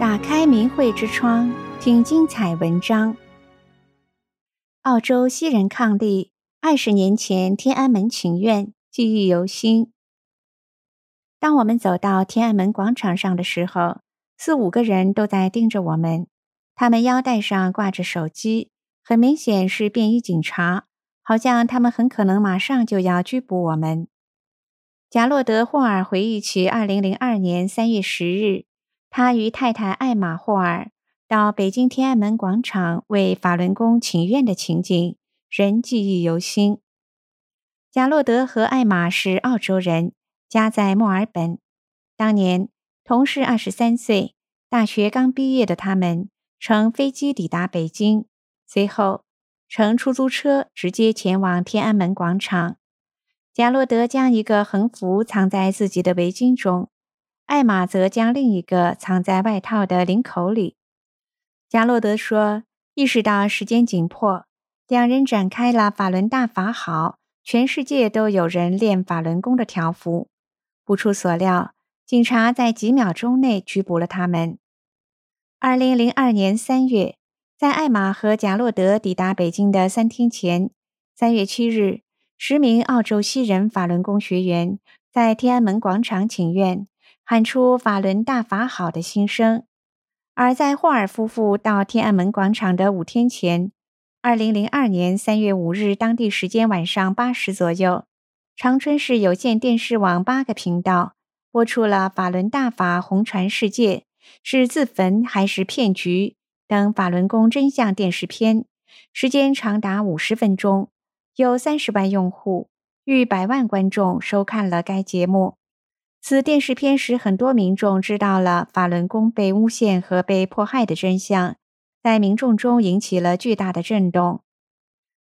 打开明慧之窗，听精彩文章。澳洲西人伉俪，二十年前天安门请愿，记忆犹新。当我们走到天安门广场上的时候，四五个人都在盯着我们，他们腰带上挂着手机，很明显是便衣警察，好像他们很可能马上就要拘捕我们。贾洛德·霍尔回忆起二零零二年三月十日。他与太太艾玛·霍尔到北京天安门广场为法轮功请愿的情景，仍记忆犹新。贾洛德和艾玛是澳洲人，家在墨尔本。当年同是二十三岁，大学刚毕业的他们乘飞机抵达北京，随后乘出租车直接前往天安门广场。贾洛德将一个横幅藏在自己的围巾中。艾玛则将另一个藏在外套的领口里。贾洛德说：“意识到时间紧迫，两人展开了‘法轮大法好，全世界都有人练法轮功’的条幅。不出所料，警察在几秒钟内拘捕了他们。”二零零二年三月，在艾玛和贾洛德抵达北京的三天前，三月七日，十名澳洲西人法轮功学员在天安门广场请愿。喊出“法轮大法好”的心声，而在霍尔夫妇到天安门广场的五天前，二零零二年三月五日当地时间晚上八时左右，长春市有线电视网八个频道播出了“法轮大法红传世界，是自焚还是骗局”等法轮功真相电视片，时间长达五十分钟，有三十万用户、逾百万观众收看了该节目。此电视片使很多民众知道了法轮功被诬陷和被迫害的真相，在民众中引起了巨大的震动。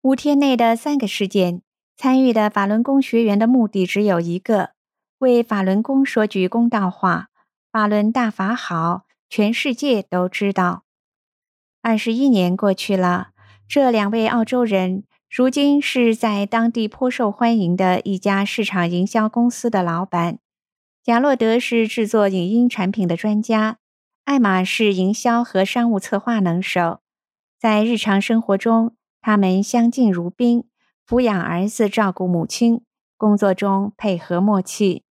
五天内的三个事件，参与的法轮功学员的目的只有一个：为法轮功说句公道话。法轮大法好，全世界都知道。二十一年过去了，这两位澳洲人如今是在当地颇受欢迎的一家市场营销公司的老板。贾洛德是制作影音产品的专家，艾玛是营销和商务策划能手。在日常生活中，他们相敬如宾，抚养儿子，照顾母亲，工作中配合默契。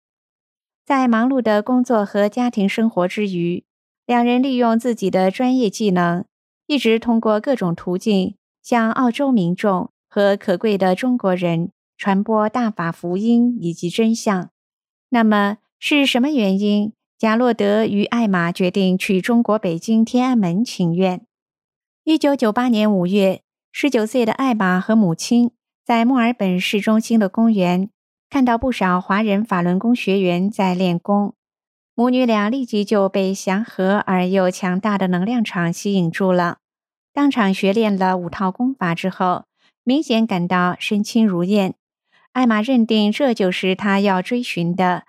在忙碌的工作和家庭生活之余，两人利用自己的专业技能，一直通过各种途径向澳洲民众和可贵的中国人传播大法福音以及真相。那么，是什么原因？贾洛德与艾玛决定去中国北京天安门请愿。一九九八年五月，十九岁的艾玛和母亲在墨尔本市中心的公园看到不少华人法轮功学员在练功，母女俩立即就被祥和而又强大的能量场吸引住了。当场学练了五套功法之后，明显感到身轻如燕。艾玛认定这就是她要追寻的。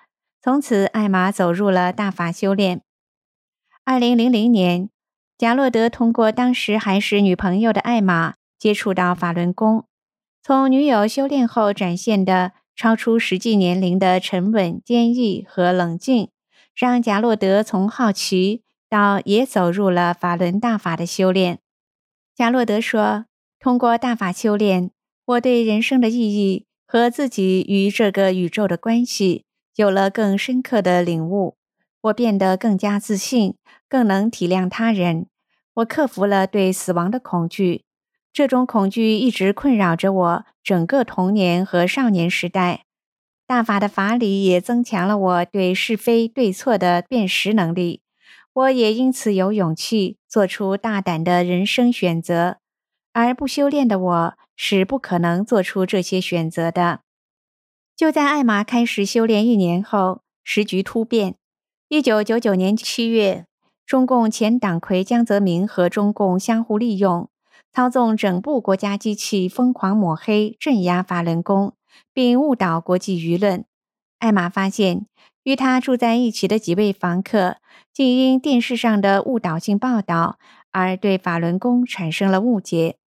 从此，艾玛走入了大法修炼。二零零零年，贾洛德通过当时还是女朋友的艾玛接触到法轮功，从女友修炼后展现的超出实际年龄的沉稳、坚毅和冷静，让贾洛德从好奇到也走入了法轮大法的修炼。贾洛德说：“通过大法修炼，我对人生的意义和自己与这个宇宙的关系。”有了更深刻的领悟，我变得更加自信，更能体谅他人。我克服了对死亡的恐惧，这种恐惧一直困扰着我整个童年和少年时代。大法的法理也增强了我对是非对错的辨识能力，我也因此有勇气做出大胆的人生选择，而不修炼的我是不可能做出这些选择的。就在艾玛开始修炼一年后，时局突变。一九九九年七月，中共前党魁江泽民和中共相互利用，操纵整部国家机器，疯狂抹黑、镇压法轮功，并误导国际舆论。艾玛发现，与她住在一起的几位房客，竟因电视上的误导性报道而对法轮功产生了误解。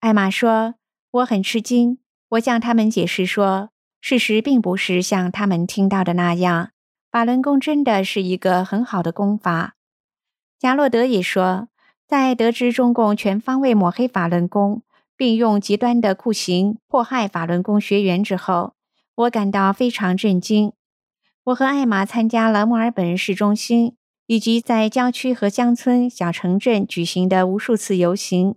艾玛说：“我很吃惊，我向他们解释说。”事实并不是像他们听到的那样，法轮功真的是一个很好的功法。贾洛德也说，在得知中共全方位抹黑法轮功，并用极端的酷刑迫害法轮功学员之后，我感到非常震惊。我和艾玛参加了墨尔本市中心以及在郊区和乡村小城镇举行的无数次游行。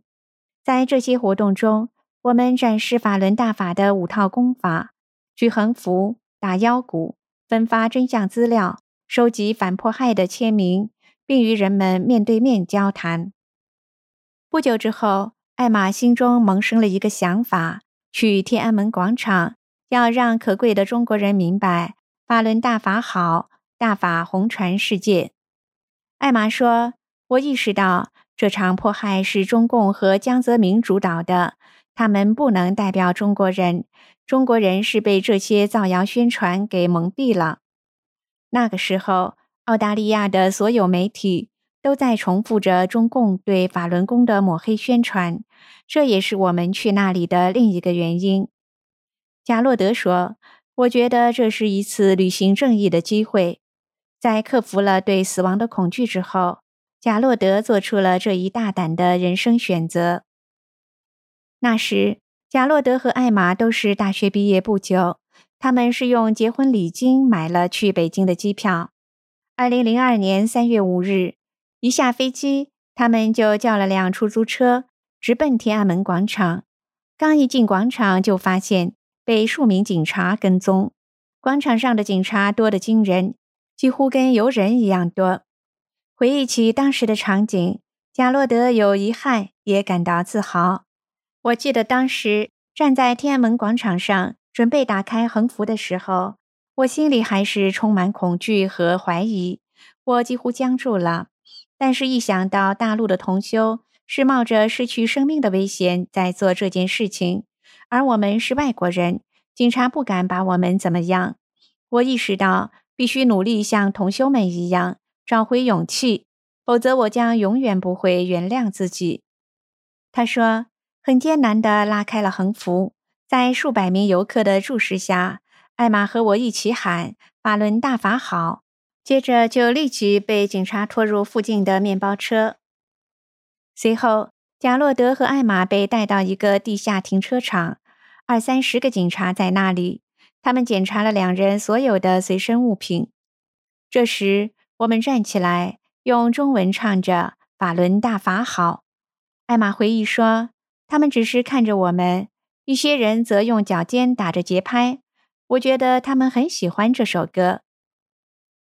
在这些活动中，我们展示法轮大法的五套功法：举横幅、打腰鼓、分发真相资料、收集反迫害的签名，并与人们面对面交谈。不久之后，艾玛心中萌生了一个想法：去天安门广场，要让可贵的中国人明白。法轮大法好，大法红传世界。艾玛说：“我意识到这场迫害是中共和江泽民主导的，他们不能代表中国人。中国人是被这些造谣宣传给蒙蔽了。”那个时候，澳大利亚的所有媒体都在重复着中共对法轮功的抹黑宣传，这也是我们去那里的另一个原因。贾洛德说。我觉得这是一次履行正义的机会。在克服了对死亡的恐惧之后，贾洛德做出了这一大胆的人生选择。那时，贾洛德和艾玛都是大学毕业不久，他们是用结婚礼金买了去北京的机票。二零零二年三月五日，一下飞机，他们就叫了辆出租车，直奔天安门广场。刚一进广场，就发现。被数名警察跟踪，广场上的警察多得惊人，几乎跟游人一样多。回忆起当时的场景，贾洛德有遗憾，也感到自豪。我记得当时站在天安门广场上，准备打开横幅的时候，我心里还是充满恐惧和怀疑，我几乎僵住了。但是，一想到大陆的同修是冒着失去生命的危险在做这件事情。而我们是外国人，警察不敢把我们怎么样。我意识到必须努力像同修们一样找回勇气，否则我将永远不会原谅自己。他说，很艰难地拉开了横幅，在数百名游客的注视下，艾玛和我一起喊“法轮大法好”，接着就立即被警察拖入附近的面包车。随后，贾洛德和艾玛被带到一个地下停车场，二三十个警察在那里，他们检查了两人所有的随身物品。这时，我们站起来，用中文唱着“法轮大法好”。艾玛回忆说，他们只是看着我们，一些人则用脚尖打着节拍。我觉得他们很喜欢这首歌。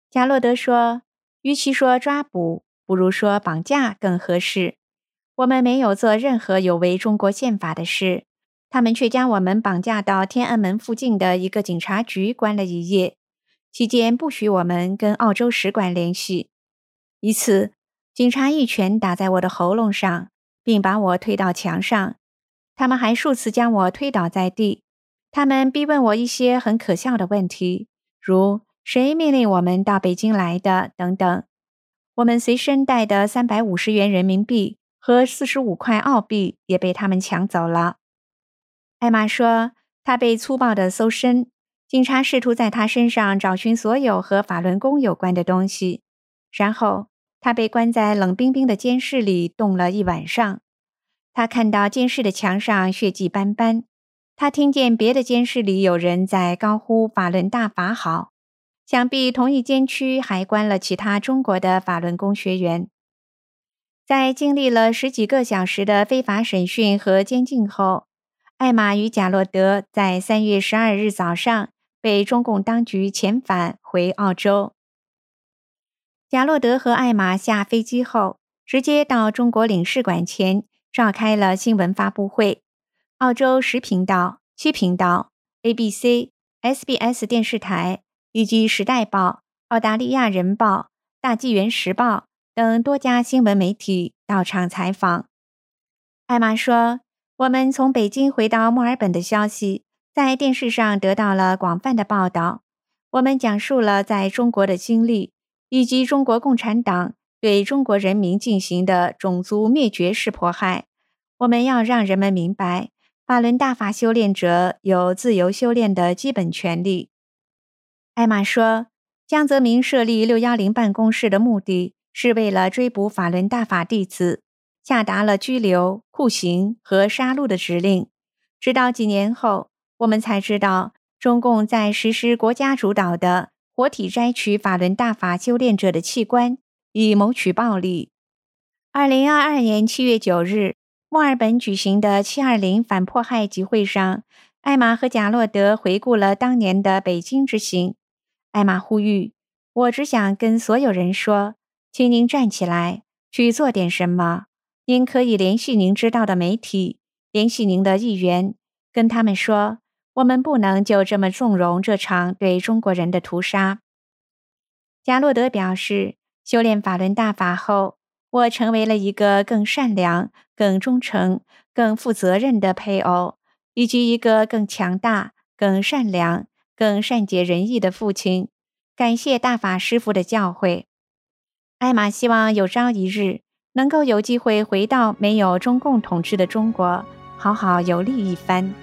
贾洛德说，与其说抓捕，不如说绑架更合适。我们没有做任何有违中国宪法的事，他们却将我们绑架到天安门附近的一个警察局关了一夜，期间不许我们跟澳洲使馆联系。一次，警察一拳打在我的喉咙上，并把我推到墙上。他们还数次将我推倒在地。他们逼问我一些很可笑的问题，如“谁命令我们到北京来的”等等。我们随身带的三百五十元人民币。和四十五块澳币也被他们抢走了。艾玛说，她被粗暴地搜身，警察试图在她身上找寻所有和法轮功有关的东西。然后，他被关在冷冰冰的监室里冻了一晚上。他看到监室的墙上血迹斑斑。他听见别的监室里有人在高呼“法轮大法好”。想必同一监区还关了其他中国的法轮功学员。在经历了十几个小时的非法审讯和监禁后，艾玛与贾洛德在三月十二日早上被中共当局遣返回澳洲。贾洛德和艾玛下飞机后，直接到中国领事馆前召开了新闻发布会。澳洲十频道、七频道、ABC、SBS 电视台以及《时代报》、澳大利亚人报、《大纪元时报》。等多家新闻媒体到场采访。艾玛说：“我们从北京回到墨尔本的消息在电视上得到了广泛的报道。我们讲述了在中国的经历，以及中国共产党对中国人民进行的种族灭绝式迫害。我们要让人们明白，法轮大法修炼者有自由修炼的基本权利。”艾玛说：“江泽民设立六幺零办公室的目的。”是为了追捕法轮大法弟子，下达了拘留、酷刑和杀戮的指令。直到几年后，我们才知道，中共在实施国家主导的活体摘取法轮大法修炼者的器官，以谋取暴利。二零二二年七月九日，墨尔本举行的七二零反迫害集会上，艾玛和贾洛德回顾了当年的北京之行。艾玛呼吁：“我只想跟所有人说，请您站起来，去做点什么。您可以联系您知道的媒体，联系您的议员，跟他们说，我们不能就这么纵容这场对中国人的屠杀。”贾洛德表示：“修炼法轮大法后。”我成为了一个更善良、更忠诚、更负责任的配偶，以及一个更强大、更善良、更善解人意的父亲。感谢大法师父的教诲。艾玛希望有朝一日能够有机会回到没有中共统治的中国，好好游历一番。